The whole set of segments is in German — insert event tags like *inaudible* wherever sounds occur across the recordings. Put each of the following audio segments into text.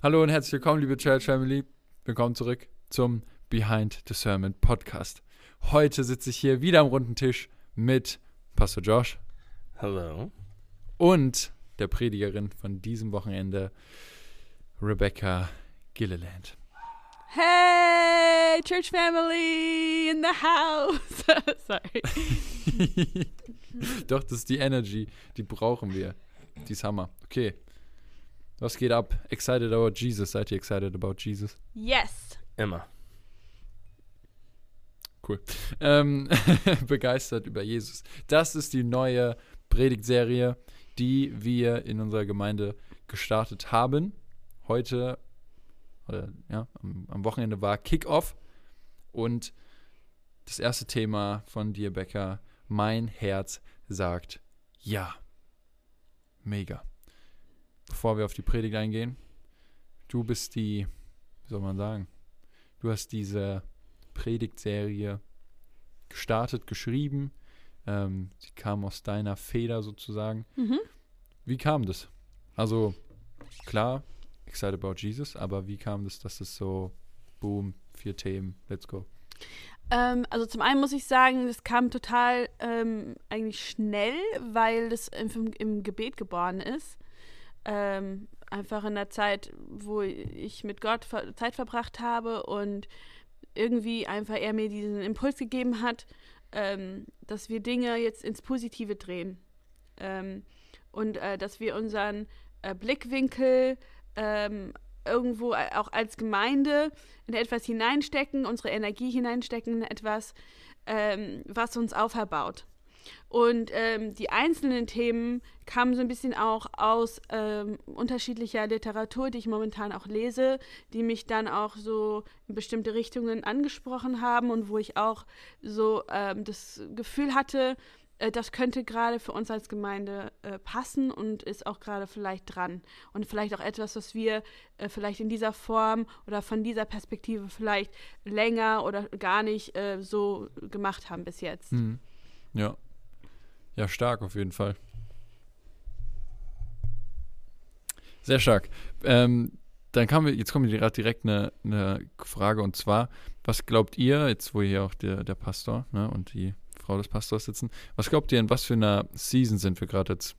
Hallo und herzlich willkommen, liebe Church Family. Willkommen zurück zum Behind the Sermon Podcast. Heute sitze ich hier wieder am runden Tisch mit Pastor Josh. Hallo. Und der Predigerin von diesem Wochenende, Rebecca Gilliland. Hey, Church Family in the house. *laughs* Sorry. *laughs* Doch, das ist die Energy, die brauchen wir. Die ist Hammer. Okay. Was geht ab? Excited about Jesus? Seid ihr excited about Jesus? Yes. Immer. Cool. Ähm, *laughs* begeistert über Jesus. Das ist die neue Predigtserie, die wir in unserer Gemeinde gestartet haben. Heute, oder ja, am, am Wochenende war Kickoff und das erste Thema von dir, Becker, mein Herz sagt ja. Mega bevor wir auf die Predigt eingehen. Du bist die, wie soll man sagen, du hast diese Predigtserie gestartet, geschrieben. Ähm, sie kam aus deiner Feder sozusagen. Mhm. Wie kam das? Also, klar, excited about Jesus, aber wie kam das, dass es so, boom, vier Themen, let's go? Ähm, also zum einen muss ich sagen, das kam total ähm, eigentlich schnell, weil das im, im Gebet geboren ist ähm, einfach in der Zeit, wo ich mit Gott Zeit verbracht habe und irgendwie einfach er mir diesen Impuls gegeben hat, ähm, dass wir Dinge jetzt ins Positive drehen ähm, und äh, dass wir unseren äh, Blickwinkel ähm, irgendwo auch als Gemeinde in etwas hineinstecken, unsere Energie hineinstecken in etwas, ähm, was uns auferbaut. Und ähm, die einzelnen Themen kamen so ein bisschen auch aus ähm, unterschiedlicher Literatur, die ich momentan auch lese, die mich dann auch so in bestimmte Richtungen angesprochen haben und wo ich auch so ähm, das Gefühl hatte, äh, das könnte gerade für uns als Gemeinde äh, passen und ist auch gerade vielleicht dran. Und vielleicht auch etwas, was wir äh, vielleicht in dieser Form oder von dieser Perspektive vielleicht länger oder gar nicht äh, so gemacht haben bis jetzt. Mhm. Ja, ja, stark auf jeden Fall. Sehr stark. Ähm, dann kam, jetzt kommt direkt eine, eine, Frage und zwar, was glaubt ihr, jetzt wo hier auch der, der Pastor ne, und die Frau des Pastors sitzen, was glaubt ihr, in was für einer Season sind wir gerade als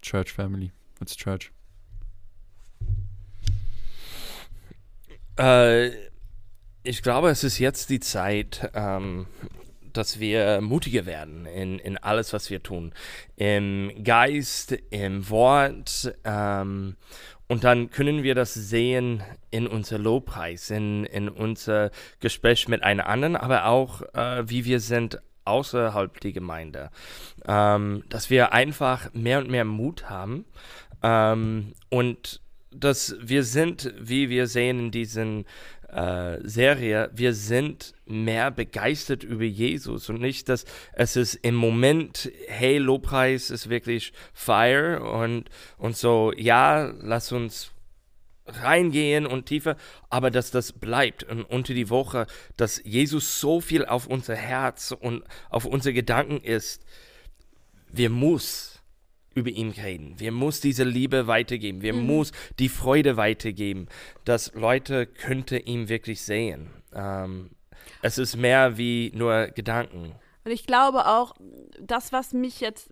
Church Family, als Church? Äh, ich glaube, es ist jetzt die Zeit, ähm, dass wir mutiger werden in, in alles, was wir tun. Im Geist, im Wort. Ähm, und dann können wir das sehen in unser Lobpreis, in, in unser Gespräch mit einem anderen, aber auch, äh, wie wir sind außerhalb der Gemeinde. Ähm, dass wir einfach mehr und mehr Mut haben ähm, und dass wir sind, wie wir sehen in diesen äh, Serie, wir sind mehr begeistert über Jesus und nicht, dass es ist im Moment, hey, Lobpreis ist wirklich Fire und, und so, ja, lass uns reingehen und tiefer, aber dass das bleibt und unter die Woche, dass Jesus so viel auf unser Herz und auf unsere Gedanken ist, wir muss über ihn reden. Wir muss diese Liebe weitergeben. Wir mhm. muss die Freude weitergeben, dass Leute könnte ihn wirklich sehen. Ähm, es ist mehr wie nur Gedanken. Und ich glaube auch, das, was mich jetzt,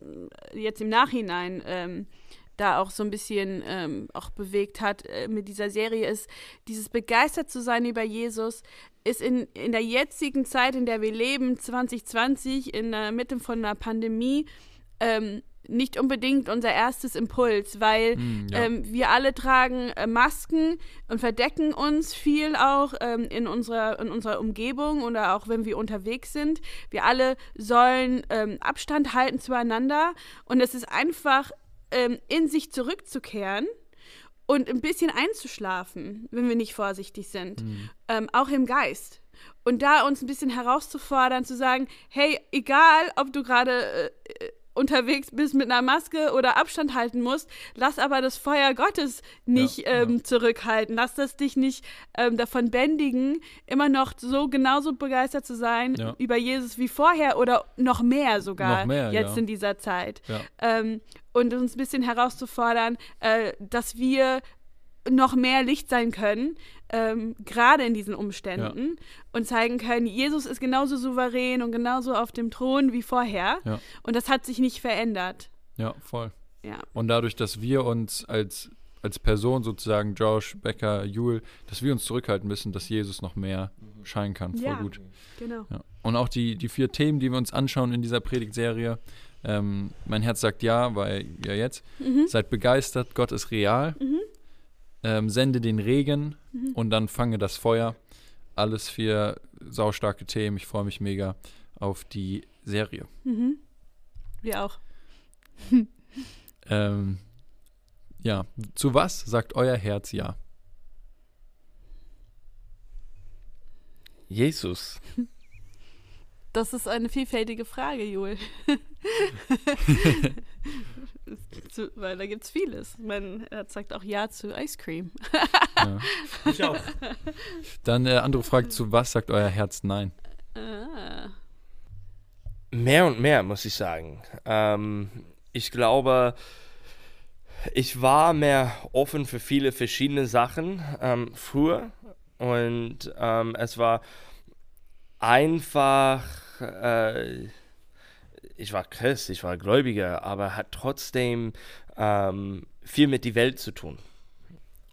jetzt im Nachhinein ähm, da auch so ein bisschen ähm, auch bewegt hat äh, mit dieser Serie, ist dieses begeistert zu sein über Jesus, ist in, in der jetzigen Zeit, in der wir leben, 2020, in der Mitte von einer Pandemie, ähm, nicht unbedingt unser erstes Impuls, weil mm, ja. ähm, wir alle tragen äh, Masken und verdecken uns viel auch ähm, in, unserer, in unserer Umgebung oder auch wenn wir unterwegs sind. Wir alle sollen ähm, Abstand halten zueinander und es ist einfach ähm, in sich zurückzukehren und ein bisschen einzuschlafen, wenn wir nicht vorsichtig sind, mm. auch im Geist. Und da uns ein bisschen herauszufordern, zu sagen, hey, egal, ob du gerade äh, unterwegs bist mit einer Maske oder Abstand halten musst, lass aber das Feuer Gottes nicht ja, ähm, ja. zurückhalten. Lass das dich nicht ähm, davon bändigen, immer noch so genauso begeistert zu sein ja. über Jesus wie vorher oder noch mehr sogar noch mehr, jetzt in dieser Zeit. Ähm, und uns ein bisschen herauszufordern, äh, dass wir noch mehr Licht sein können, ähm, gerade in diesen Umständen und zeigen können, Jesus ist genauso souverän und genauso auf dem Thron wie vorher. Ja. Und das hat sich nicht verändert. Ja, voll. Ja. Und dadurch, dass wir uns als, als Person sozusagen, Josh, Becker, Jule, dass wir uns zurückhalten müssen, dass Jesus noch mehr scheinen kann. Voll Ja. gut. Genau. Ja. Und auch die, die vier Themen, die wir uns anschauen in dieser Predigtserie. Ähm, mein Herz sagt ja, weil ja jetzt. Mhm. Seid begeistert, Gott ist real. Mhm. Ähm, sende den Regen Mhm. und dann fange das Feuer. Alles vier saustarke Themen. Ich freue mich mega auf die Serie. Mhm. Wir auch. *laughs* Ähm, ja, zu was sagt euer Herz ja? Jesus. *laughs* Das ist eine vielfältige Frage, Joel. *laughs* zu, weil da gibt es vieles. Mein Herz sagt auch Ja zu Ice Cream. ja. *laughs* Ich auch. Dann äh, andere Frage, zu was sagt euer Herz nein? Ah. Mehr und mehr, muss ich sagen. Ähm, ich glaube, ich war mehr offen für viele verschiedene Sachen ähm, früher und ähm, es war einfach, äh, ich war Christ, ich war Gläubiger, aber hat trotzdem ähm, viel mit die Welt zu tun.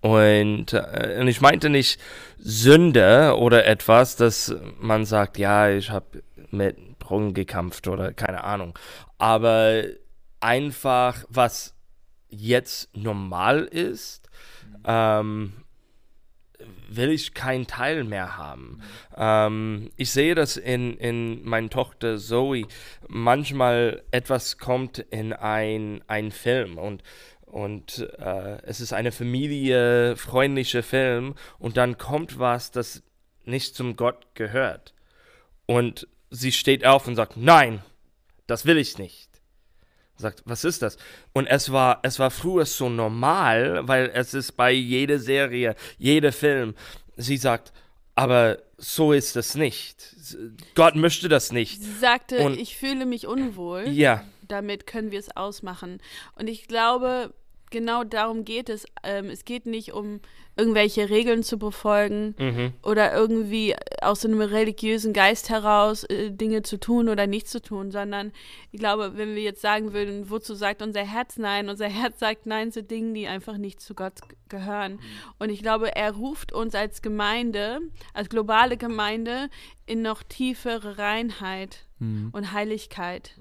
Und, äh, und ich meinte nicht Sünde oder etwas, dass man sagt, ja, ich habe mit Drogen gekämpft oder keine Ahnung. Aber einfach, was jetzt normal ist, ähm, will ich keinen Teil mehr haben. Ähm, ich sehe das in, in meiner Tochter Zoe. Manchmal etwas kommt in ein, ein Film und, und äh, es ist eine familiefreundliche Film und dann kommt was, das nicht zum Gott gehört. Und sie steht auf und sagt, nein, das will ich nicht. Sagt, was ist das? Und es war, es war früher so normal, weil es ist bei jeder Serie, jeder Film. Sie sagt, aber so ist es nicht. Gott möchte das nicht. Sie sagte, Und- ich fühle mich unwohl. Ja, Damit können wir es ausmachen. Und ich glaube, genau darum geht es. Ähm, es geht nicht um irgendwelche Regeln zu befolgen mhm. oder irgendwie aus einem religiösen Geist heraus äh, Dinge zu tun oder nicht zu tun, sondern ich glaube, wenn wir jetzt sagen würden, wozu sagt unser Herz nein? Unser Herz sagt nein zu Dingen, die einfach nicht zu Gott gehören. Und ich glaube, er ruft uns als Gemeinde, als globale Gemeinde, in noch tiefere Reinheit Mhm. und Heiligkeit.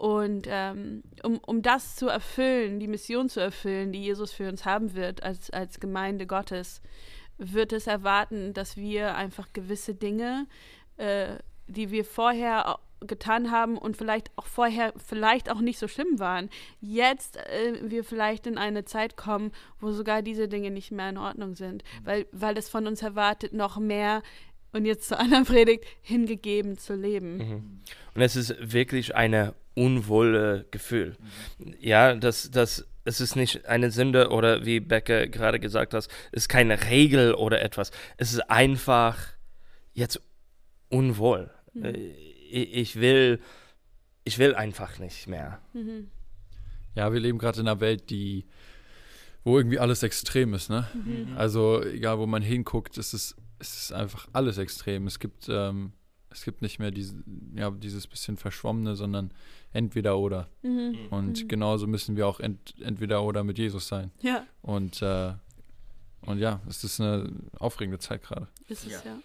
Und ähm, um, um das zu erfüllen, die Mission zu erfüllen, die Jesus für uns haben wird als, als Gemeinde Gottes, wird es erwarten, dass wir einfach gewisse Dinge, äh, die wir vorher getan haben und vielleicht auch vorher vielleicht auch nicht so schlimm waren, jetzt äh, wir vielleicht in eine Zeit kommen, wo sogar diese Dinge nicht mehr in Ordnung sind, weil, weil es von uns erwartet, noch mehr und jetzt zur *laughs* anderen Predigt, hingegeben zu leben. Mhm. Und es ist wirklich eine unwohle Gefühl. Ja, das, das, es ist nicht eine Sünde oder wie Becke gerade gesagt hat, es ist keine Regel oder etwas. Es ist einfach jetzt unwohl. Äh, Ich, ich will, ich will einfach nicht mehr. Mhm. Ja, wir leben gerade in einer Welt, die, wo irgendwie alles extrem ist, ne? Mhm. Also egal, wo man hinguckt, es ist, es ist einfach alles extrem. Es gibt, ähm, es gibt nicht mehr diese, ja, dieses bisschen Verschwommene, sondern entweder oder. Mhm. Und Mhm. genauso müssen wir auch ent, entweder oder mit Jesus sein. Ja, Und, äh, und ja, es ist eine aufregende Zeit gerade. ist es ja.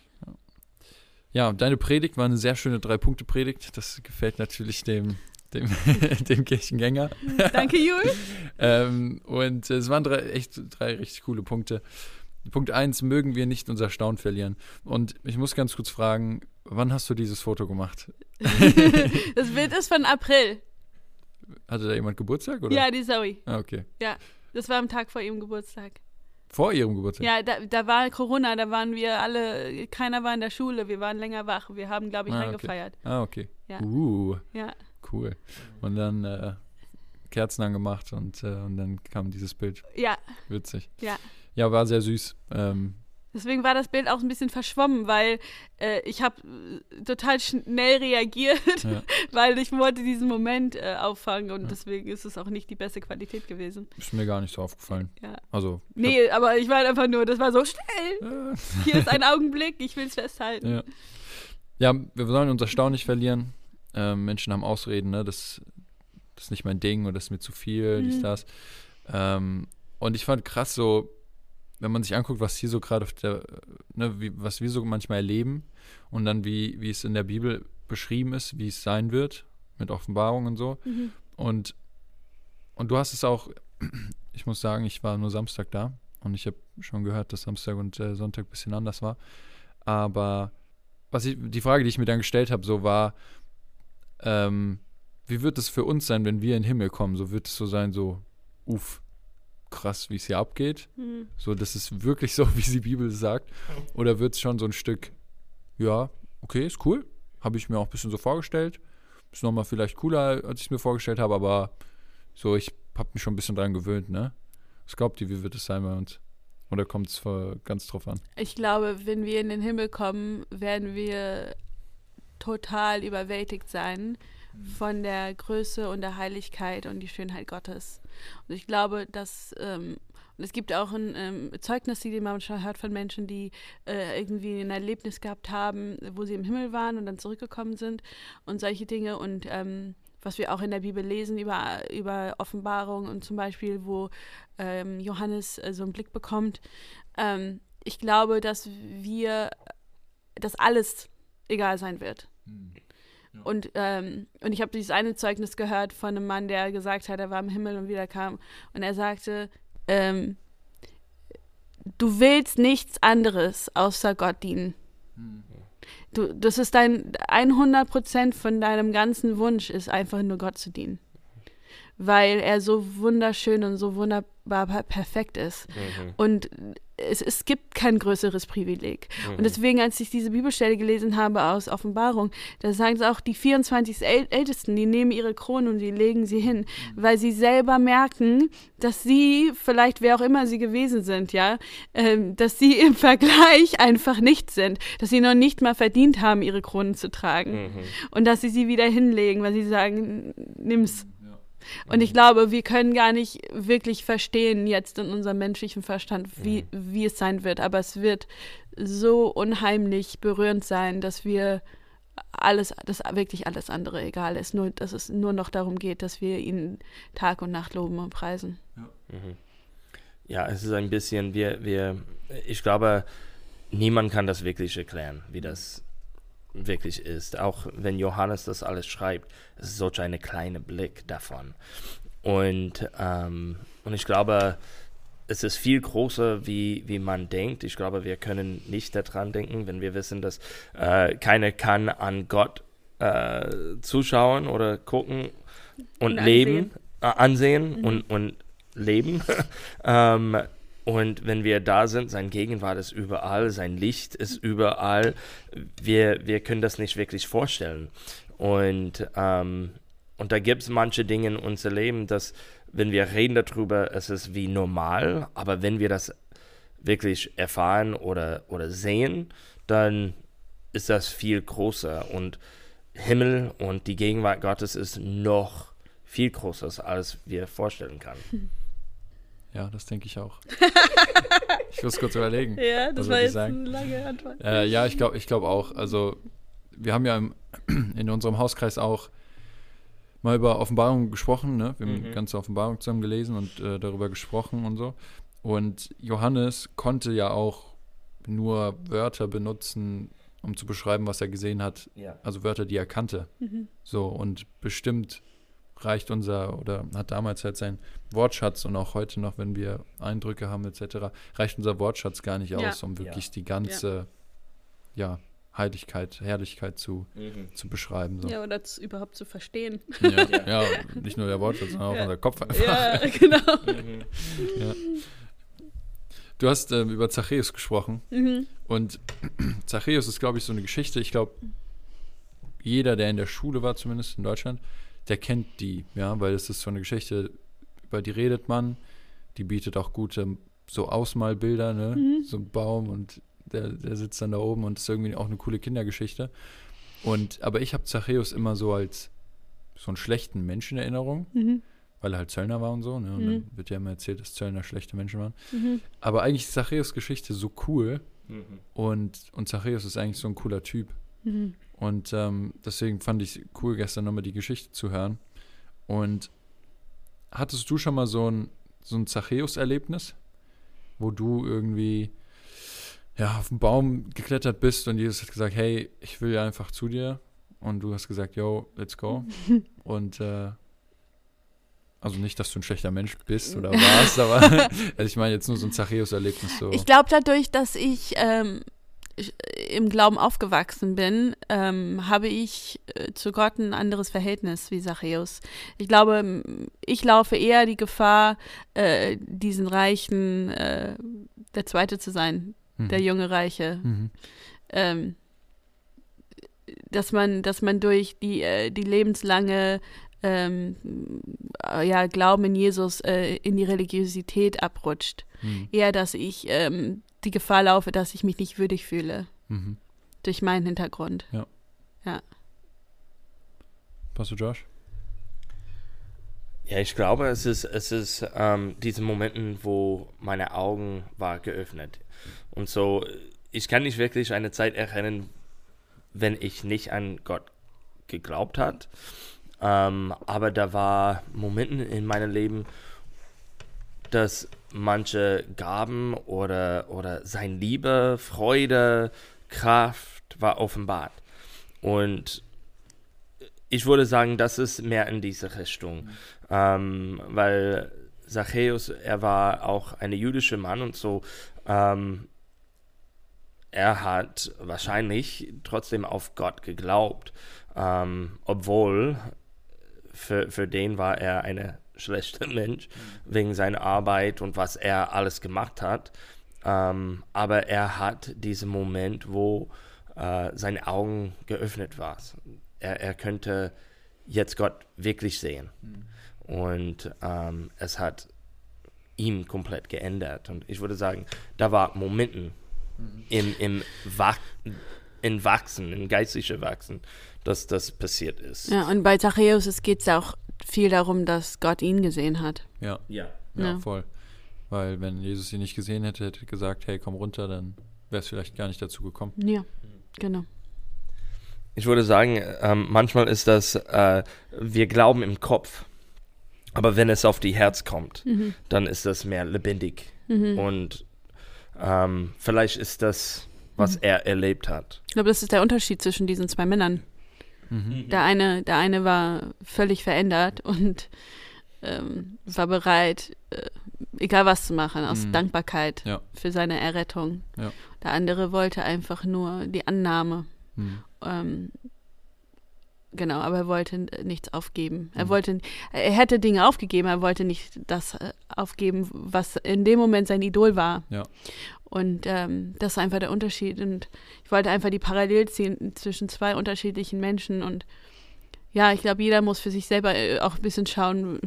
Ja, und deine Predigt war eine sehr schöne Drei-Punkte-Predigt. Das gefällt natürlich dem, dem, *laughs* dem Kirchengänger. Danke, Jul. *laughs* ähm, und es waren drei, echt drei richtig coole Punkte. Punkt eins mögen wir nicht unser Staunen verlieren. Und ich muss ganz kurz fragen, wann hast du dieses Foto gemacht? *laughs* Das Bild ist von April. Hatte da jemand Geburtstag? Oder? Ja, die Zoe. Ah, okay. Das war am Tag vor ihrem Geburtstag. Vor ihrem Geburtstag? Ja, da, da war Corona, da waren wir alle, keiner war in der Schule, wir waren länger wach. Wir haben, glaube ich, Ah, okay. reingefeiert. Ah, okay. Ja. Uh, Ja. cool. Und dann äh, Kerzen angemacht und, äh, und dann kam dieses Bild. Ja, Witzig. Ja. Ja, war sehr süß. Ähm, Deswegen war das Bild auch ein bisschen verschwommen, weil äh, ich habe äh, total schnell reagiert, Ja. *laughs* weil ich wollte diesen Moment äh, auffangen und Ja. deswegen ist es auch nicht die beste Qualität gewesen. Ist mir gar nicht so aufgefallen. Ja. Also. Nee, aber ich war einfach nur, das war so schnell. Hier ist ein Augenblick, ich will es festhalten. Ja. wir sollen unser Staunen nicht verlieren. Ähm, Menschen haben Ausreden, ne? Das, das ist nicht mein Ding oder das ist mir zu viel, dies, Mhm. das. Ähm, und ich fand krass so, wenn man sich anguckt, was hier so gerade auf der, ne, wie, was wir so manchmal erleben und dann wie, wie es in der Bibel beschrieben ist, wie es sein wird, mit Offenbarung und so. Mhm. Und, und du hast es auch, *clears throat* ich muss sagen, ich war nur Samstag da und ich habe schon gehört, dass Samstag und äh, Sonntag ein bisschen anders war. Aber was ich, die Frage, die ich mir dann gestellt habe, so war, ähm, wie wird es für uns sein, wenn wir in den Himmel kommen? So wird es so sein, so, uff, krass, wie es hier abgeht. Mhm. So, das ist wirklich so, *laughs* wie die Bibel sagt. Oder wird es schon so ein Stück, ja, okay, ist cool. Habe ich mir auch ein bisschen so vorgestellt. Ist nochmal vielleicht cooler, als ich es mir vorgestellt habe, aber so, ich habe mich schon ein bisschen dran gewöhnt, ne? Was glaubt ihr, wie wird es sein bei uns? Oder kommt es ganz drauf an? Ich glaube, wenn wir in den Himmel kommen, werden wir total überwältigt sein von der Größe und der Heiligkeit und die Schönheit Gottes. Und ich glaube, dass ähm, und es gibt auch ein ähm, Zeugnis, die man schon hört von Menschen, die äh, irgendwie ein Erlebnis gehabt haben, wo sie im Himmel waren und dann zurückgekommen sind und solche Dinge. Und ähm, was wir auch in der Bibel lesen über, über Offenbarung und zum Beispiel, wo ähm, Johannes äh, so einen Blick bekommt. Ähm, ich glaube, dass wir, dass alles egal sein wird. Und, ähm, und ich habe dieses eine Zeugnis gehört von einem Mann, der gesagt hat, er war im Himmel und wieder kam. Und er sagte, ähm, du willst nichts anderes außer Gott dienen. Du, das ist dein 100 Prozent von deinem ganzen Wunsch ist einfach nur Gott zu dienen. Weil er so wunderschön und so wunderbar per- perfekt ist. Mhm. Und es, es gibt kein größeres Privileg. Mhm. Und deswegen, als ich diese Bibelstelle gelesen habe aus Offenbarung, da sagen sie auch, die 24 äl Ältesten, die nehmen ihre Kronen und die legen sie hin, weil sie selber merken, dass sie, vielleicht wer auch immer sie gewesen sind, ja, ähm, dass sie im Vergleich einfach nichts sind, dass sie noch nicht mal verdient haben, ihre Kronen zu tragen Mhm. und dass sie sie wieder hinlegen, weil sie sagen, nimm's. Und ich glaube, wir können gar nicht wirklich verstehen jetzt in unserem menschlichen Verstand, wie, wie es sein wird. Aber es wird so unheimlich berührend sein, dass wir alles, dass wirklich alles andere egal ist. Nur, dass es nur noch darum geht, dass wir ihn Tag und Nacht loben und preisen. Mhm. Ja, es ist ein bisschen, wir, wir, ich glaube, niemand kann das wirklich erklären, wie das wirklich ist. Auch wenn Johannes das alles schreibt, es ist solch eine kleine Blick davon. Und, ähm, und ich glaube, es ist viel größer, wie, wie man denkt. Ich glaube, wir können nicht daran denken, wenn wir wissen, dass äh, keiner kann an Gott äh, zuschauen oder gucken und, Und leben, äh, ansehen und, und leben. *laughs* ähm, und wenn wir da sind, sein Gegenwart ist überall, sein Licht ist überall. Wir, wir können das nicht wirklich vorstellen. Und, ähm, und da gibt es manche Dinge in unserem Leben, dass, wenn wir reden darüber, es ist wie normal, aber wenn wir das wirklich erfahren oder, oder sehen, dann ist das viel größer. Und Himmel und die Gegenwart Gottes ist noch viel größer, als wir vorstellen können. *laughs* Ja, das denke ich auch. *laughs* ich muss kurz überlegen. Ja, das war jetzt eine lange Antwort. Äh, ja, ich glaube ich glaub auch. Also, wir haben ja im, *clears throat* in unserem Hauskreis auch mal über Offenbarung gesprochen. Ne? Wir haben Mhm. die ganze Offenbarung zusammen gelesen und äh, darüber gesprochen und so. Und Johannes konnte ja auch nur Wörter benutzen, um zu beschreiben, was er gesehen hat. Ja. Also Wörter, die er kannte. Mhm. So, und bestimmt reicht unser, oder hat damals halt sein Wortschatz und auch heute noch, wenn wir Eindrücke haben etc., reicht unser Wortschatz gar nicht Ja. aus, um wirklich die ganze, ja, Heiligkeit, Herrlichkeit zu, Mhm. zu beschreiben. So. Ja, oder zu, überhaupt zu verstehen. Ja, ja. nicht nur der Wortschatz, sondern auch Ja. unser Kopf einfach. ja, *laughs* genau. Mhm. Du hast ähm, über Zachäus gesprochen Mhm. und *clears throat* Zachäus ist, glaube ich, so eine Geschichte. Ich glaube, jeder, der in der Schule war, zumindest in Deutschland, der kennt die, ja, weil es ist so eine Geschichte, über die redet man, die bietet auch gute so Ausmalbilder, ne? Mhm. So ein Baum und der, der sitzt dann da oben und ist irgendwie auch eine coole Kindergeschichte. Und, aber ich habe Zachäus immer so als so einen schlechten Menschen in Erinnerung, Mhm. weil er halt Zöllner war und so, ne? Und Mhm. dann wird ja immer erzählt, dass Zöllner schlechte Menschen waren. Mhm. Aber eigentlich ist Zachäus Geschichte so cool Mhm. und, und Zachäus ist eigentlich so ein cooler Typ. Und ähm, deswegen fand ich cool, gestern nochmal die Geschichte zu hören. Und hattest du schon mal so ein, so ein Zachäus-Erlebnis, wo du irgendwie ja, auf den Baum geklettert bist und Jesus hat gesagt, hey, ich will ja einfach zu dir. Und du hast gesagt, yo, let's go. *laughs* Und äh, also nicht, dass du ein schlechter Mensch bist oder *laughs* warst, aber also *laughs* ich meine jetzt nur so ein Zachäus-Erlebnis so. Ich glaube, dadurch, dass ich ähm, ich- im Glauben aufgewachsen bin, ähm, habe ich äh, zu Gott ein anderes Verhältnis wie Zachäus. Ich glaube, ich laufe eher die Gefahr, äh, diesen Reichen äh, der Zweite zu sein, Mhm. der junge Reiche. Mhm. ähm, dass man, dass man durch die, äh, die lebenslange ähm, äh, ja, Glauben in Jesus äh, in die Religiosität abrutscht. Mhm. Eher, dass ich ähm, die Gefahr laufe, dass ich mich nicht würdig fühle Mhm. durch meinen Hintergrund. Pastor Josh? Ja, ich glaube, es ist, es ist ähm, diese Momenten, wo meine Augen war geöffnet. Und so, ich kann nicht wirklich eine Zeit erinnern, wenn ich nicht an Gott geglaubt hat. Ähm, aber da war Momenten in meinem Leben, dass manche Gaben oder, oder sein Liebe, Freude, Kraft war offenbart. Und ich würde sagen, das ist mehr in diese Richtung. Ähm, weil Zachäus, er war auch ein jüdischer Mann und so, ähm, er hat wahrscheinlich trotzdem auf Gott geglaubt, ähm, obwohl für, für den war er ein schlechter *laughs* Mensch wegen seiner Arbeit und was er alles gemacht hat. Ähm, aber er hat diesen Moment, wo äh, seine Augen geöffnet waren. Er, er könnte jetzt Gott wirklich sehen. Und ähm, es hat ihn komplett geändert. Und ich würde sagen, da war Momenten im, im Wach in Wachsen, in geistlicher Wachsen, dass das passiert ist. Ja, und bei Zachäus geht es auch viel darum, dass Gott ihn gesehen hat. Ja, ja. ja, Ja. voll. Weil wenn Jesus ihn nicht gesehen hätte, hätte gesagt, hey, komm runter, dann wäre es vielleicht gar nicht dazu gekommen. Ja, genau. Ich würde sagen, ähm, manchmal ist das, äh, wir glauben im Kopf, aber wenn es auf die Herz kommt, Mhm. dann ist das mehr lebendig. Mhm. Und ähm, vielleicht ist das, was er erlebt hat. Ich glaube, das ist der Unterschied zwischen diesen zwei Männern. Mhm. Der eine, der eine war völlig verändert und ähm, war bereit, äh, egal was zu machen, aus Mhm. Dankbarkeit Ja. für seine Errettung. Ja. Der andere wollte einfach nur die Annahme. Mhm. Ähm, genau, aber er wollte äh, nichts aufgeben. Er Mhm. wollte, er hätte Dinge aufgegeben, er wollte nicht das äh, aufgeben, was in dem Moment sein Idol war. Ja. Und ähm, das ist einfach der Unterschied. Und ich wollte einfach die Parallel ziehen zwischen zwei unterschiedlichen Menschen. Und ja, ich glaube, jeder muss für sich selber äh, auch ein bisschen schauen,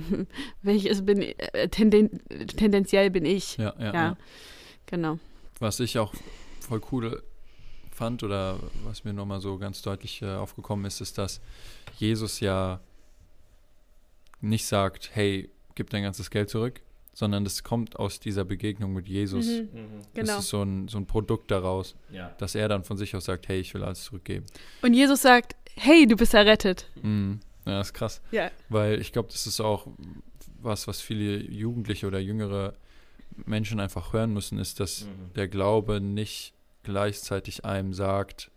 *laughs* welches bin äh, tenden, tendenziell bin ich. Ja, ja, Ja. ja. Genau. Was ich auch voll cool fand oder was mir nochmal so ganz deutlich äh, aufgekommen ist, ist, dass Jesus ja nicht sagt, hey, gib dein ganzes Geld zurück, sondern das kommt aus dieser Begegnung mit Jesus. Mhm. Genau. Das ist so ein, so ein Produkt daraus, Ja. dass er dann von sich aus sagt, hey, ich will alles zurückgeben. Und Jesus sagt, hey, du bist errettet. Mhm. Ja, das ist krass. Ja. Weil ich glaube, das ist auch was, was viele Jugendliche oder jüngere Menschen einfach hören müssen, ist, dass Mhm. der Glaube nicht gleichzeitig einem sagt,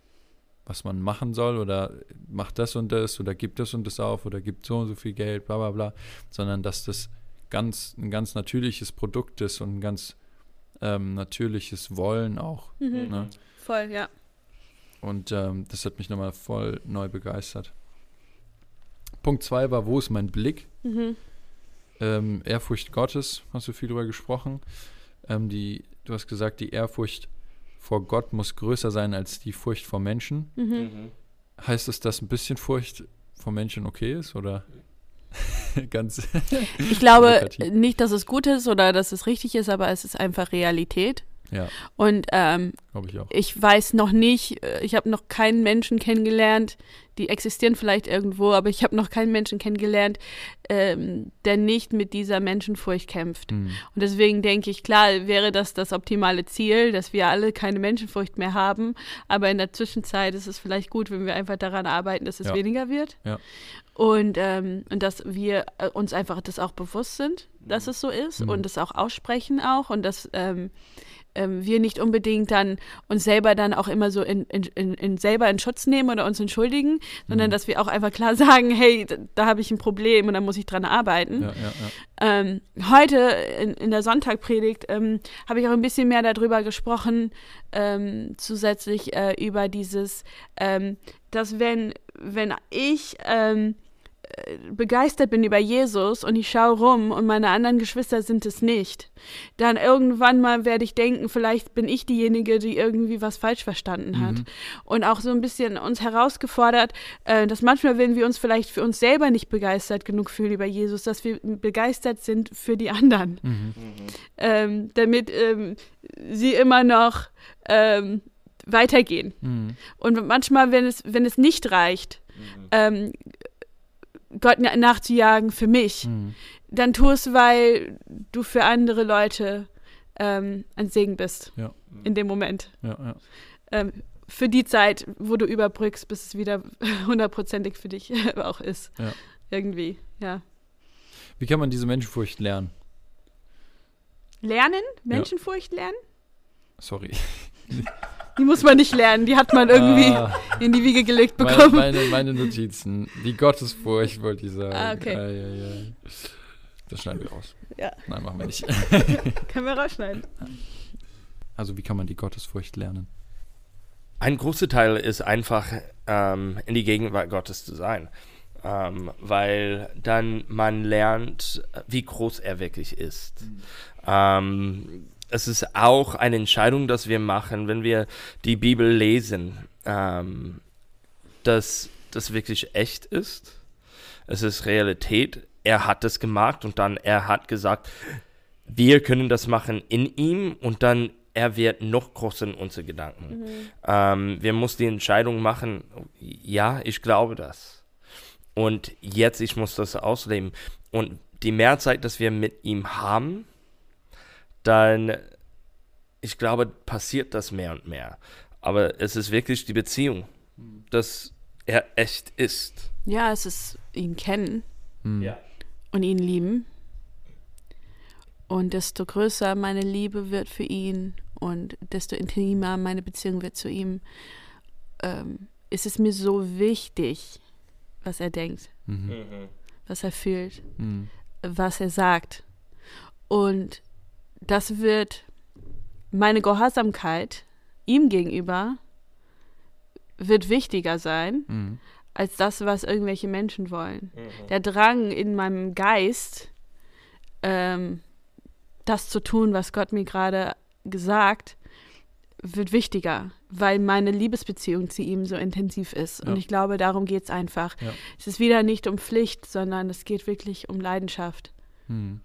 was man machen soll oder macht das und das oder gibt das und das auf oder gibt so und so viel Geld, bla bla bla, sondern dass das ganz ein ganz natürliches Produkt ist und ein ganz ähm, natürliches Wollen auch. Mhm. Ne? Voll, ja. Und ähm, das hat mich nochmal voll neu begeistert. Punkt zwei war, wo ist mein Blick? Mhm. Ähm, Ehrfurcht Gottes, hast du viel drüber gesprochen. Ähm, die, du hast gesagt, die Ehrfurcht vor Gott muss größer sein als die Furcht vor Menschen. Mhm. Mhm. Heißt es, dass ein bisschen Furcht vor Menschen okay ist? Oder? *laughs* Ganz. Ich glaube nicht, dass es gut ist oder dass es richtig ist, aber es ist einfach Realität. Ja, Und ähm, glaube ich auch. ich weiß noch nicht, äh, ich habe noch keinen Menschen kennengelernt, die existieren vielleicht irgendwo, aber ich habe noch keinen Menschen kennengelernt, ähm, der nicht mit dieser Menschenfurcht kämpft. Hm. Und deswegen denke ich, klar wäre das das optimale Ziel, dass wir alle keine Menschenfurcht mehr haben, aber in der Zwischenzeit ist es vielleicht gut, wenn wir einfach daran arbeiten, dass es Ja. weniger wird. Ja. Und, ähm, und dass wir äh, uns einfach das auch bewusst sind, dass es so ist Mhm. und das auch aussprechen auch und dass ähm, ähm, wir nicht unbedingt dann uns selber dann auch immer so in, in, in, in selber in Schutz nehmen oder uns entschuldigen, sondern Mhm. dass wir auch einfach klar *laughs* sagen, hey, da, da habe ich ein Problem und da muss ich dran arbeiten. Ja, ja, ja. Ähm, heute in, in der Sonntagpredigt ähm, habe ich auch ein bisschen mehr darüber gesprochen, ähm, zusätzlich äh, über dieses, ähm, dass wenn, wenn ich ähm, äh, begeistert bin über Jesus und ich schaue rum und meine anderen Geschwister sind es nicht, dann irgendwann mal werde ich denken, vielleicht bin ich diejenige, die irgendwie was falsch verstanden hat. Mhm. Und auch so ein bisschen uns herausgefordert, äh, dass manchmal, wenn wir uns vielleicht für uns selber nicht begeistert genug fühlen über Jesus, dass wir begeistert sind für die anderen, Mhm. ähm, damit ähm, sie immer noch ähm, weitergehen. Mhm. Und manchmal, wenn es, wenn es nicht reicht, ähm, Gott na- nachzujagen für mich, Mhm. dann tu es, weil du für andere Leute ähm, ein Segen bist Ja. in dem Moment. Ja, ja. Ähm, für die Zeit, wo du überbrückst, bis es wieder *laughs* hundertprozentig für dich *laughs* auch ist. Ja. Irgendwie, ja. Wie kann man diese Menschenfurcht lernen? Lernen? Menschenfurcht lernen? Sorry. *laughs* Die muss man nicht lernen, die hat man irgendwie Ah, in die Wiege gelegt meine, bekommen. meine, meine Notizen. Die Gottesfurcht, wollte ich sagen. Ah, okay. Ei, ei, ei. Das schneiden wir raus. Ja. Nein, machen wir nicht. *laughs* *laughs* Können wir rausschneiden. Also, wie kann man die Gottesfurcht lernen? Ein großer Teil ist einfach ähm, in die Gegenwart Gottes zu sein, ähm, weil dann man lernt, wie groß er wirklich ist. Ähm, es ist auch eine Entscheidung, dass wir machen, wenn wir die Bibel lesen, ähm, dass das wirklich echt ist. Es ist Realität. Er hat es gemacht und dann er hat gesagt, wir können das machen in ihm und dann er wird noch größer in unsere Gedanken. Ähm, wir müssen die Entscheidung machen, ja, ich glaube das. Und jetzt, ich muss das ausleben. Und die mehr Zeit, dass wir mit ihm haben, dann, ich glaube, passiert das mehr und mehr. Aber es ist wirklich die Beziehung, dass er echt ist. Ja, es ist ihn kennen Hm. Ja. und ihn lieben. Und desto größer meine Liebe wird für ihn und desto intimer meine Beziehung wird zu ihm, ähm, ist es mir so wichtig, was er denkt, Mhm. was er fühlt, Mhm. was er sagt. Und das wird meine Gehorsamkeit ihm gegenüber wird wichtiger sein Mhm. als das, was irgendwelche Menschen wollen. Der Drang in meinem Geist, ähm, das zu tun, was Gott mir gerade gesagt, wird wichtiger, weil meine Liebesbeziehung zu ihm so intensiv ist. Und Ja. ich glaube, darum geht es einfach. Ja. Es ist wieder nicht um Pflicht, sondern es geht wirklich um Leidenschaft. Hm.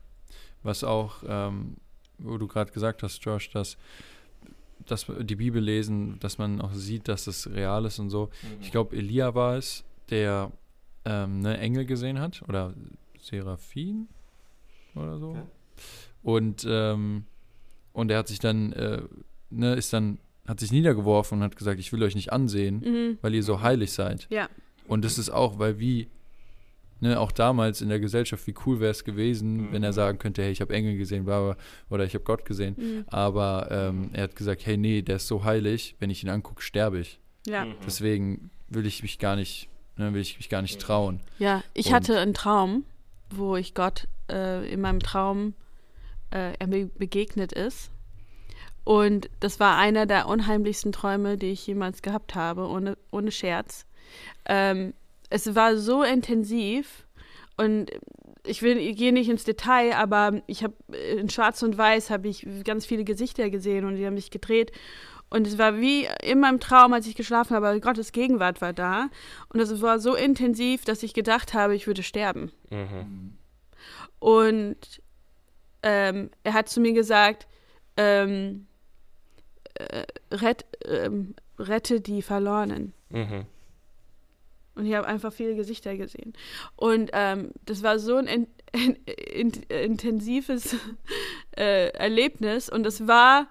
Was auch, ähm, wo du gerade gesagt hast, Josh, dass, dass die Bibel lesen, dass man auch sieht, dass es real ist und so. Ich glaube, Elia war es, der ähm, eine Engel gesehen hat oder Seraphim oder so. Okay. Und, ähm, und er hat sich dann, äh, ne, ist dann, hat sich niedergeworfen und hat gesagt, ich will euch nicht ansehen, Mhm. weil ihr so heilig seid. Ja. Und das ist auch, weil wie, ne, auch damals in der Gesellschaft, wie cool wäre es gewesen, Mhm. wenn er sagen könnte, hey, ich habe Engel gesehen, bla, bla, oder ich habe Gott gesehen. Mhm. Aber ähm, er hat gesagt, hey, nee, der ist so heilig, wenn ich ihn angucke, sterbe ich. Ja. Mhm. Deswegen will ich mich gar nicht, ne, will ich mich gar nicht trauen. Ja, ich Und- hatte einen Traum, wo ich Gott äh, in meinem Traum äh, er mir begegnet ist. Und das war einer der unheimlichsten Träume, die ich jemals gehabt habe, ohne, ohne Scherz. Ähm, es war so intensiv und ich will, ich gehe nicht ins Detail, aber ich habe in Schwarz und Weiß habe ich ganz viele Gesichter gesehen und die haben sich gedreht. Und es war wie in meinem Traum, als ich geschlafen habe, aber Gottes Gegenwart war da. Und es war so intensiv, dass ich gedacht habe, ich würde sterben. Mhm. Und ähm, er hat zu mir gesagt, ähm, äh, rett, ähm, rette die Verlorenen. Mhm. Und ich habe einfach viele Gesichter gesehen. Und ähm, das war so ein in, in, in, intensives *laughs* äh, Erlebnis. Und es war,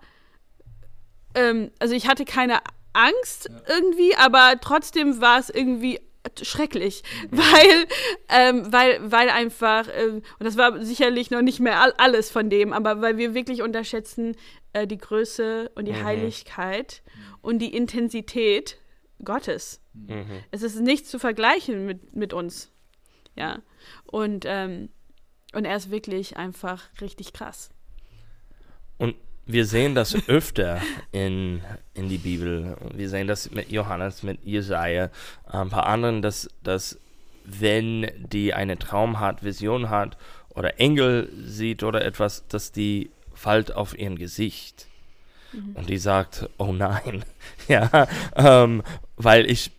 ähm, also ich hatte keine Angst irgendwie, aber trotzdem war es irgendwie schrecklich, weil, ähm, weil, weil einfach, ähm, und das war sicherlich noch nicht mehr all, alles von dem, aber weil wir wirklich unterschätzen äh, die Größe und die Mhm. Heiligkeit und die Intensität Gottes. Mhm. Es ist nicht zu vergleichen mit, mit uns. Ja. Und, ähm, und er ist wirklich einfach richtig krass. Und wir sehen das öfter in, in die Bibel. Wir sehen das mit Johannes, mit Jesaja, ein paar anderen, dass, dass wenn die einen Traum hat, Vision hat oder Engel sieht oder etwas, dass die fällt auf ihren Gesicht. Und die sagt, oh nein, *laughs* ja, ähm, weil ich,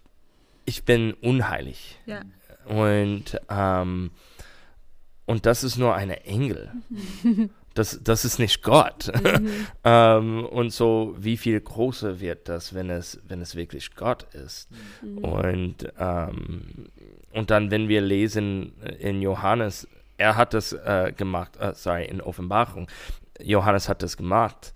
ich bin unheilig. Ja. Und, ähm, und das ist nur eine Engel. Das, das ist nicht Gott. *laughs* ähm, und so, wie viel größer wird das, wenn es, wenn es wirklich Gott ist? Und, ähm, und dann, wenn wir lesen in Johannes, er hat das äh, gemacht, äh, sorry, in Offenbarung, Johannes hat das gemacht.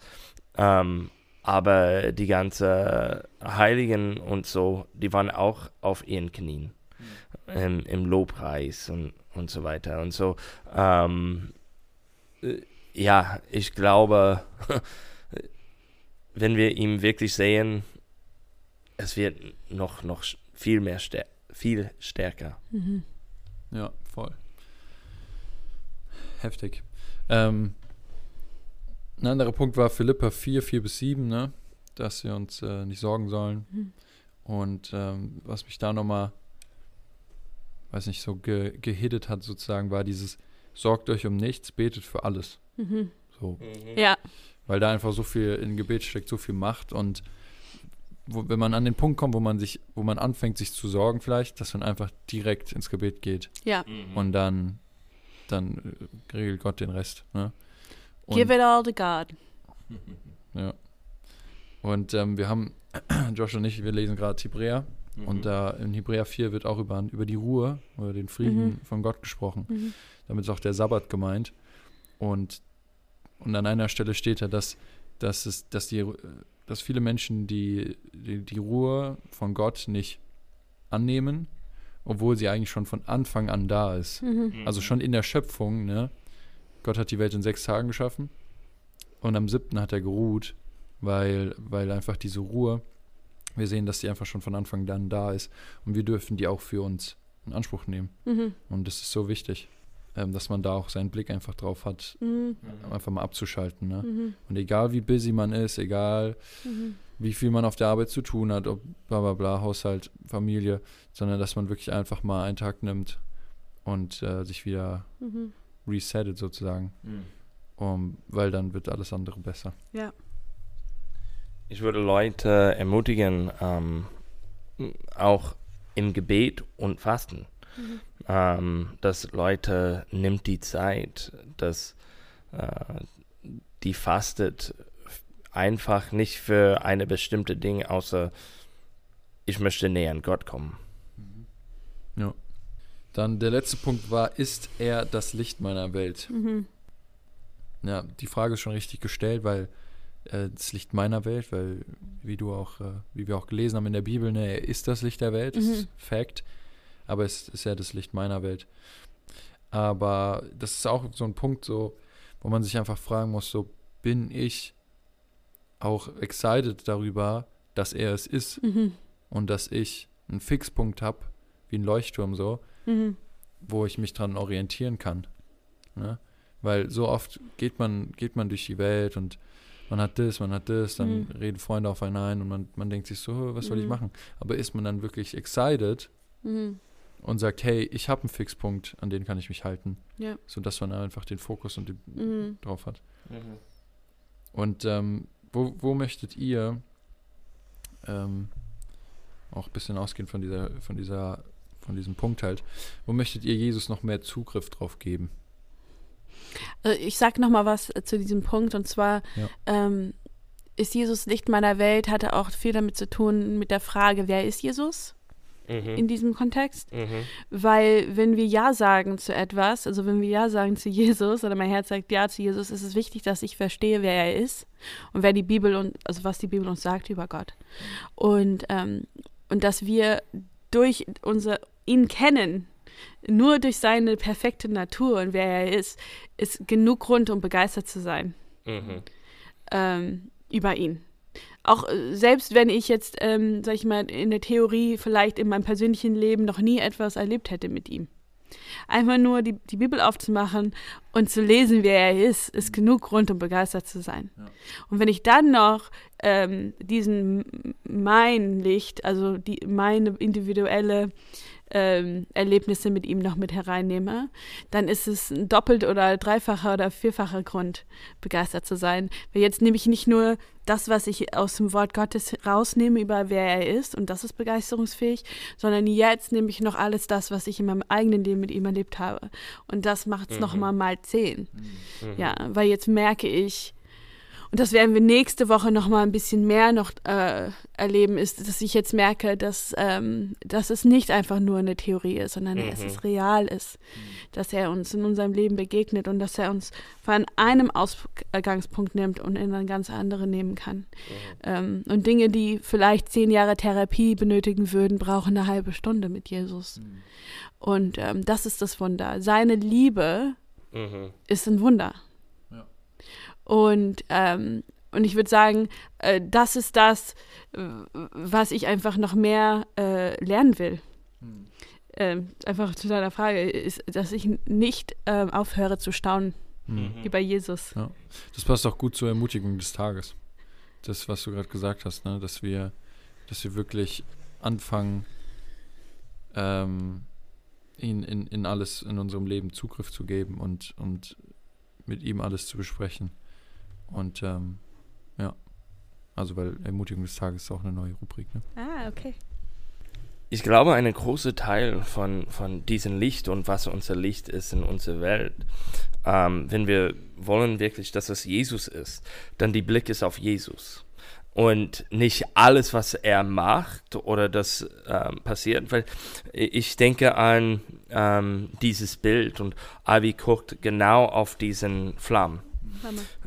Ähm, aber die ganzen Heiligen und so, die waren auch auf ihren Knien im, im Lobpreis und, und so weiter. Und so, ähm, äh, ja, ich glaube, *laughs* wenn wir ihn wirklich sehen, es wird noch, noch viel mehr, stär viel stärker. Ja, voll. Heftig. Ähm, ein anderer Punkt war Philippa 4, 4 bis 7, ne? dass wir uns äh, nicht sorgen sollen. Mhm. Und ähm, was mich da nochmal, weiß nicht, so ge gehittet hat sozusagen, war dieses, sorgt euch um nichts, betet für alles. Mhm. So, Ja, weil da einfach so viel in Gebet steckt, so viel Macht und wo, wenn man an den Punkt kommt, wo man sich, wo man anfängt, sich zu sorgen vielleicht, dass man einfach direkt ins Gebet geht ja. und dann, dann äh, regelt Gott den Rest. Ne? Und, Give it all to God. *laughs* Ja. Und ähm, wir haben, *clears throat* Josh und ich, wir lesen gerade Hebräer und da in Hebräer 4 wird auch über, über die Ruhe oder den Frieden Mhm. von Gott gesprochen. Mhm. Damit ist auch der Sabbat gemeint. Und, und an einer Stelle steht da, dass, dass, es, dass, die, dass viele Menschen die, die, die Ruhe von Gott nicht annehmen, obwohl sie eigentlich schon von Anfang an da ist. Mhm. Also schon in der Schöpfung, ne? Gott hat die Welt in sechs Tagen geschaffen und am siebten hat er geruht, weil, weil einfach diese Ruhe, wir sehen, dass die einfach schon von Anfang an da ist und wir dürfen die auch für uns in Anspruch nehmen. Mhm. Und das ist so wichtig, ähm, dass man da auch seinen Blick einfach drauf hat, Mhm. einfach mal abzuschalten. Ne? Mhm. Und egal wie busy man ist, egal Mhm. wie viel man auf der Arbeit zu tun hat, ob bla bla bla, Haushalt, Familie, sondern dass man wirklich einfach mal einen Tag nimmt und äh, sich wieder Mhm. Resettet sozusagen. Um, weil dann wird alles andere besser. Ja. Ich würde Leute ermutigen, ähm, auch im Gebet und Fasten, Mhm. ähm, dass Leute nimmt die Zeit, dass äh, die fastet einfach nicht für eine bestimmte Ding, außer ich möchte näher an Gott kommen. Dann der letzte Punkt war, ist er das Licht meiner Welt? Mhm. Ja, die Frage ist schon richtig gestellt, weil äh, das Licht meiner Welt, weil wie du auch, äh, wie wir auch gelesen haben in der Bibel, ne, er ist das Licht der Welt, das Mhm. ist Fact, aber es ist ja das Licht meiner Welt. Aber das ist auch so ein Punkt, so, wo man sich einfach fragen muss, so bin ich auch excited darüber, dass er es ist Mhm. und dass ich einen Fixpunkt habe, wie ein Leuchtturm so, Mhm. wo ich mich dran orientieren kann. Ne? Weil so oft geht man, geht man durch die Welt und man hat das, man hat das, dann Mhm. reden Freunde auf einen ein und man, man denkt sich so, was soll ich Mhm. machen? Aber ist man dann wirklich excited Mhm. und sagt, hey, ich habe einen Fixpunkt, an den kann ich mich halten. Ja. So dass man einfach den Fokus und den Mhm. drauf hat. Mhm. Und ähm, wo, wo möchtet ihr ähm, auch ein bisschen ausgehend von dieser, von dieser, von diesem Punkt halt, wo möchtet ihr Jesus noch mehr Zugriff drauf geben? Also ich sag noch mal was äh, zu diesem Punkt und zwar Ja. ähm, ist Jesus Licht meiner Welt hatte auch viel damit zu tun mit der Frage, wer ist Jesus Mhm. in diesem Kontext? Mhm. Weil wenn wir Ja sagen zu etwas, also wenn wir Ja sagen zu Jesus oder mein Herz sagt Ja zu Jesus, ist es wichtig, dass ich verstehe, wer er ist und wer die Bibel und also was die Bibel uns sagt über Gott und ähm, und dass wir durch unser ihn kennen, nur durch seine perfekte Natur und wer er ist, ist genug Grund, um begeistert zu sein Mhm. ähm, über ihn. Auch äh, selbst wenn ich jetzt, ähm, sag ich mal, in der Theorie vielleicht in meinem persönlichen Leben noch nie etwas erlebt hätte mit ihm. Einfach nur die, die Bibel aufzumachen und zu lesen, wer er ist, ist genug Grund, um begeistert zu sein. Ja. Und wenn ich dann noch ähm, diesen mein Licht, also die, meine individuelle ähm, Erlebnisse mit ihm noch mit hereinnehme, dann ist es ein doppelt oder dreifacher oder vierfacher Grund, begeistert zu sein. Weil jetzt nehme ich nicht nur das, was ich aus dem Wort Gottes rausnehme, über wer er ist, und das ist begeisterungsfähig, sondern jetzt nehme ich noch alles das, was ich in meinem eigenen Leben mit ihm erlebt habe. Und das macht es Mhm. nochmal mal zehn. Mhm. Ja, weil jetzt merke ich, und das werden wir nächste Woche noch mal ein bisschen mehr noch äh, erleben, ist, dass ich jetzt merke, dass, ähm, dass es nicht einfach nur eine Theorie ist, sondern Mhm. dass es real ist, dass er uns in unserem Leben begegnet und dass er uns von einem Ausgangspunkt nimmt und in einen ganz anderen nehmen kann. Ähm, und Dinge, die vielleicht zehn Jahre Therapie benötigen würden, brauchen eine halbe Stunde mit Jesus. Und ähm, das ist das Wunder. Seine Liebe Mhm. ist ein Wunder. Ja. Und, ähm, und ich würde sagen, äh, das ist das, äh, was ich einfach noch mehr äh, lernen will. Hm. Ähm, einfach zu deiner Frage, ist, dass ich nicht ähm, aufhöre zu staunen Hm. über Jesus. Das passt auch gut zur Ermutigung des Tages. Das, was du gerade gesagt hast, ne? dass wir, dass wir wirklich anfangen, ähm, ihn in, in alles in unserem Leben Zugriff zu geben und, und mit ihm alles zu besprechen. Und ähm, ja, also weil Ermutigung des Tages ist auch eine neue Rubrik. Ne? Ah, okay. Ich glaube, ein großer Teil von, von diesem Licht und was unser Licht ist in unserer Welt, ähm, wenn wir wollen wirklich, dass es Jesus ist, dann die Blick ist auf Jesus. Und nicht alles, was er macht oder das ähm, passiert. Weil ich denke an ähm, dieses Bild und Ivy guckt genau auf diesen Flammen.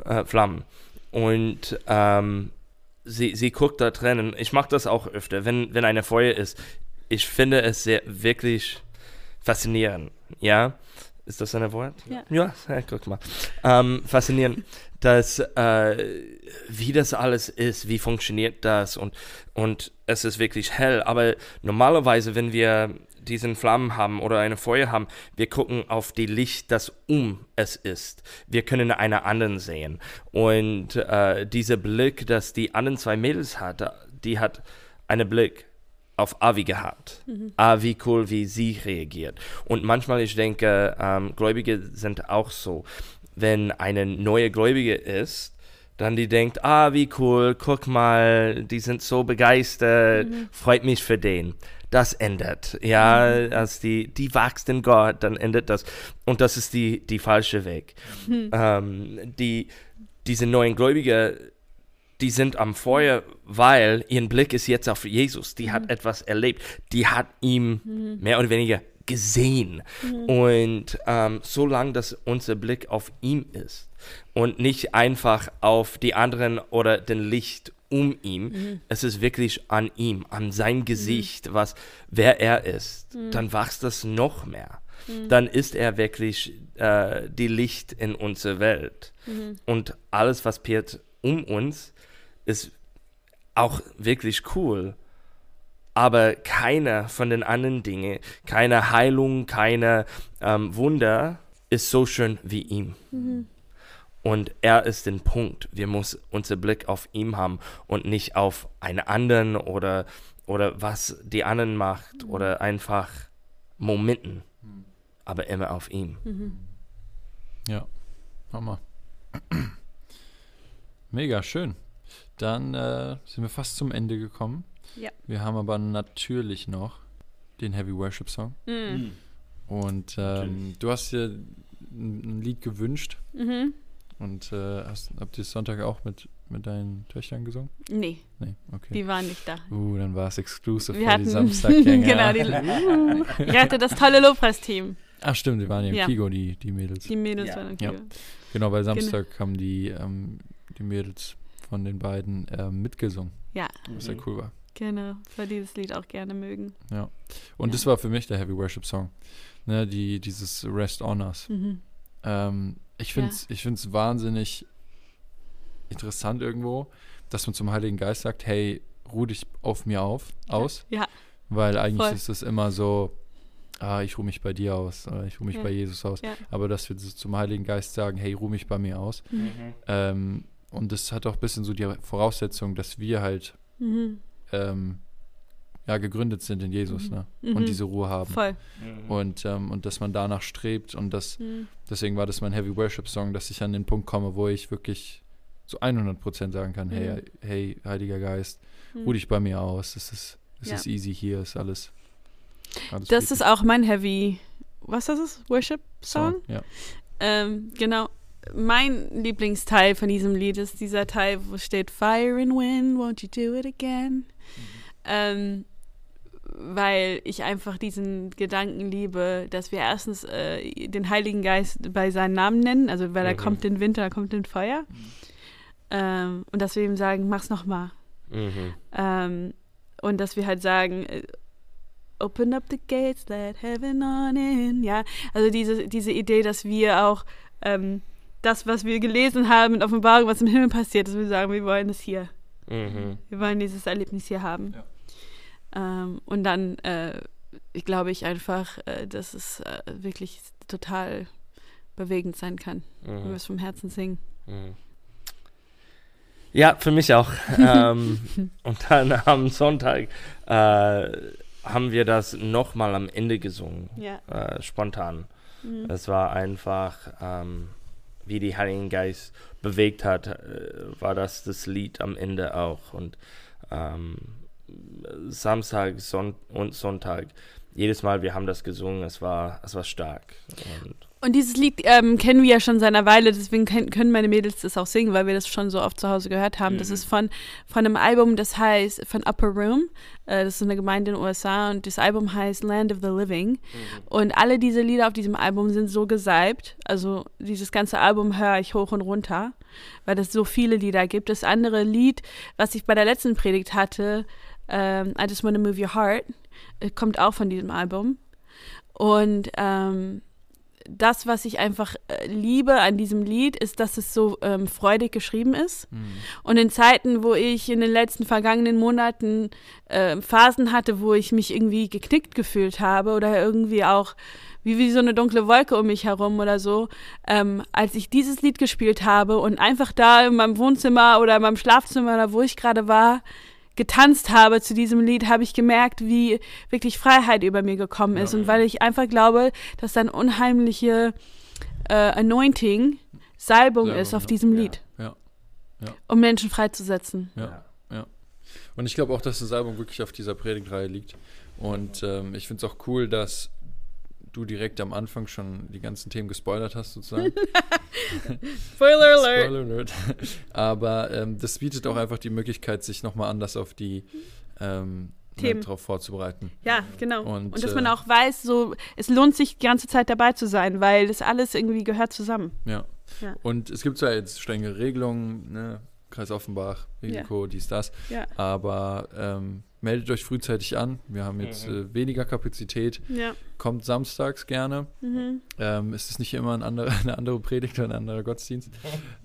Äh, Flammen. Und ähm, sie, sie guckt da drinnen. Ich mache das auch öfter, wenn, wenn eine Feuer ist. Ich finde es sehr wirklich faszinierend. Ja, ist das ein Wort? Ja. Ja, ja guck mal. Ähm, faszinierend, *laughs* dass äh, wie das alles ist, wie funktioniert das und und es ist wirklich hell. Aber normalerweise, wenn wir diesen Flammen haben oder eine Feuer haben, wir gucken auf die Licht, das um es ist. Wir können eine anderen sehen. Und äh, dieser Blick, das die anderen zwei Mädels hat, die hat einen Blick auf Avi gehabt. Ah, wie cool, wie sie reagiert. Und manchmal, ich denke, ähm, Gläubige sind auch so. Wenn eine neue Gläubige ist, dann die denkt, ah, wie cool, guck mal, die sind so begeistert, freut mich für den. Das ändert. Ja, als die, die wächst in Gott, dann ändert das. Und das ist die, die falsche Weg. Ähm, die, diese neuen Gläubige, die sind am Feuer, weil ihr Blick ist jetzt auf Jesus. Die hat etwas erlebt. Die hat ihn mehr oder weniger gesehen. Und ähm, solange das unser Blick auf ihn ist und nicht einfach auf die anderen oder den Licht um ihn, es ist wirklich an ihm, an sein Gesicht, was wer er ist, dann wächst das noch mehr. Dann ist er wirklich äh, die Licht in unserer Welt. Und alles, was passiert um uns, ist auch wirklich cool. Aber keiner von den anderen Dingen, keine Heilung, keine ähm, Wunder ist so schön wie ihm. Und er ist den Punkt. Wir müssen unseren Blick auf ihn haben und nicht auf einen anderen oder, oder was die anderen macht oder einfach Momenten, Hm. aber immer auf ihm. Mhm. Ja, Hammer. Mega schön. Dann äh, sind wir fast zum Ende gekommen. Ja. Wir haben aber natürlich noch den Heavy Worship Song. Mhm. Und ähm, du hast dir ein, ein Lied gewünscht Mhm. Und äh, hast, habt ihr es Sonntag auch mit, mit deinen Töchtern gesungen? Nee, Nee, okay. die waren nicht da. Uh, dann war es exclusive Wir für hatten die Samstaggänger. *laughs* genau, die, ich hatte das tolle Lobpreisteam. Ach stimmt, die waren ja im Ja. Kigo, die, die Mädels. Die Mädels Ja. waren im Ja. Kino. Genau, weil Samstag haben die, ähm, die Mädels von den beiden ähm, mitgesungen, Ja, was sehr cool war. genau. Weil die das Lied auch gerne mögen. Und Ja. das war für mich der Heavy Worship Song. Ne, die, dieses Rest on Us. Mhm. Ähm, ich finde es ich find's wahnsinnig interessant irgendwo, dass man zum Heiligen Geist sagt, hey, ruh dich auf mir auf, aus. Ja. Weil eigentlich Voll. ist es immer so, ah, ich ruhe mich bei dir aus oder ich ruhe mich Ja. bei Jesus aus. Ja. Aber dass wir zum Heiligen Geist sagen, hey, ruh mich bei mir aus. Mhm. Ähm, und das hat auch ein bisschen so die Voraussetzung, dass wir halt Mhm. ähm, ja, gegründet sind in Jesus Mhm. ne? Mhm. und diese Ruhe haben. Voll. Und, ähm, und dass man danach strebt und das, Mhm. deswegen war das mein Heavy Worship Song, dass ich an den Punkt komme, wo ich wirklich zu 100% sagen kann, hey, Mhm. hey, Heiliger Geist, Mhm. ruh dich bei mir aus, es ist, es Ja. ist easy hier, ist alles, alles Das friedlich. ist auch mein Heavy, was ist das? Worship-Song? Ja. Ähm, genau. Mein Lieblingsteil von diesem Lied ist dieser Teil, wo steht Fire and Wind, won't you do it again? Ähm, weil ich einfach diesen Gedanken liebe, dass wir erstens äh, den Heiligen Geist bei seinem Namen nennen, also weil er Mhm. kommt in Winter, kommt in Feuer. Ähm, und dass wir ihm sagen, mach's nochmal. Mhm. Ähm, und dass wir halt sagen, äh, open up the gates, let heaven on in. Ja, also diese, diese Idee, dass wir auch ähm, das, was wir gelesen haben in Offenbarung, was im Himmel passiert, dass wir sagen, wir wollen es hier. Mhm. Wir wollen dieses Erlebnis hier haben. Ähm, und dann, äh, ich glaube ich einfach, äh, dass es äh, wirklich total bewegend sein kann, wenn wir Mhm. es vom Herzen singen. Mhm. Ja, für mich auch. *laughs* ähm, und dann am Sonntag äh, haben wir das nochmal am Ende gesungen, Ja. äh, spontan. Mhm. Es war einfach, ähm, wie die Heiligen Geist bewegt hat, äh, war das das Lied am Ende auch. Und ähm, Samstag Son und Sonntag, jedes Mal, wir haben das gesungen, es war, es war stark. Und, Und dieses Lied ähm, kennen wir ja schon seit einer Weile, deswegen können, meine Mädels das auch singen, weil wir das schon so oft zu Hause gehört haben. Das Mhm. ist von, von einem Album, das heißt, von Upper Room. Äh, das ist eine Gemeinde in den USA und das Album heißt Land of the Living. Und alle diese Lieder auf diesem Album sind so gesalbt. Also dieses ganze Album höre ich hoch und runter, weil es so viele Lieder gibt. Das andere Lied, was ich bei der letzten Predigt hatte, ähm, I Just Wanna Move Your Heart, äh, kommt auch von diesem Album. Und ähm, das, was ich einfach äh, liebe an diesem Lied, ist, dass es so ähm, freudig geschrieben ist. Mhm. Und in Zeiten, wo ich in den letzten vergangenen Monaten äh, Phasen hatte, wo ich mich irgendwie geknickt gefühlt habe oder irgendwie auch wie, wie so eine dunkle Wolke um mich herum oder so, ähm, als ich dieses Lied gespielt habe und einfach da in meinem Wohnzimmer oder in meinem Schlafzimmer oder wo ich gerade war, getanzt habe zu diesem Lied, habe ich gemerkt, wie wirklich Freiheit über mir gekommen ist. Ja. Und weil ich einfach glaube, dass dann unheimliche äh, Anointing, Salbung, Salbung, ist auf ja. diesem Ja. Lied, Ja. um Menschen freizusetzen. Ja. Und ich glaube auch, dass das Album wirklich auf dieser Predigtreihe liegt. Und ähm, ich finde es auch cool, dass du direkt am Anfang schon die ganzen Themen gespoilert hast, sozusagen. Spoiler *laughs* Spoiler alert. *laughs* Aber ähm, das bietet auch einfach die Möglichkeit, sich nochmal anders auf die ähm, Themen. darauf vorzubereiten. Ja, genau. Und, Und, dass äh, man auch weiß, so es lohnt sich die ganze Zeit dabei zu sein, weil das alles irgendwie gehört zusammen. Ja. Ja. Und es gibt zwar jetzt strenge Regelungen, ne? Kreis Offenbach, Risiko, dies, das. Ja. Aber ähm, meldet euch frühzeitig an. Wir haben jetzt Mhm. äh, weniger Kapazität. Ja. Kommt samstags gerne. Mhm. Ähm, es ist nicht immer ein anderer, *laughs* eine andere Predigt oder ein anderer Gottesdienst.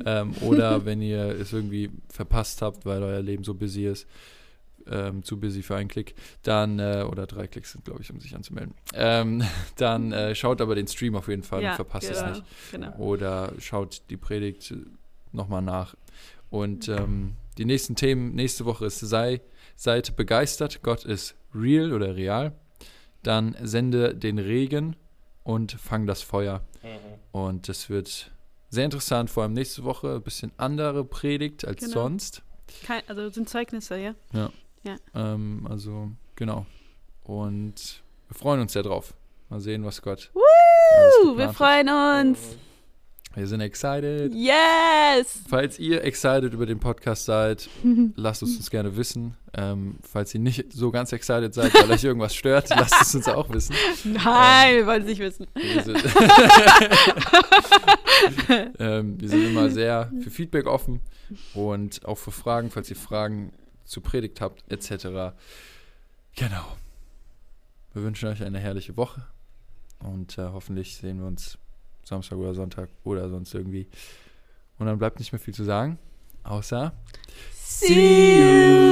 ähm, oder *laughs* wenn ihr es irgendwie verpasst habt, weil euer Leben so busy ist, ähm, zu busy für einen Klick, dann, äh, oder drei Klicks sind, glaube ich, um sich anzumelden, ähm, *laughs* dann äh, schaut aber den Stream auf jeden Fall ja, und verpasst genau, es nicht. Genau. Oder schaut die Predigt nochmal nach. Und ähm, die nächsten Themen nächste Woche ist sei, seid begeistert, Gott ist real oder real. dann sende den Regen und fang das Feuer. Und das wird sehr interessant, vor allem nächste Woche ein bisschen andere Predigt als Genau. sonst. Kein, also sind Zeugnisse, ja? Ähm, also, genau. Und wir freuen uns sehr drauf. Mal sehen, was Gott. alles Uh, wir freuen uns. Wir sind excited. Yes! Falls ihr excited über den Podcast seid, *laughs* lasst es uns gerne wissen. Ähm, falls ihr nicht so ganz excited seid, weil euch irgendwas stört, *laughs* lasst es uns auch wissen. Nein, wir wollen es nicht wissen. Wir sind, *laughs* ähm, wir sind immer sehr für Feedback offen und auch für Fragen, falls ihr Fragen zur Predigt habt, etc. Genau. Wir wünschen euch eine herrliche Woche und äh, hoffentlich sehen wir uns Samstag oder Sonntag oder sonst irgendwie. Und dann bleibt nicht mehr viel zu sagen, außer See you!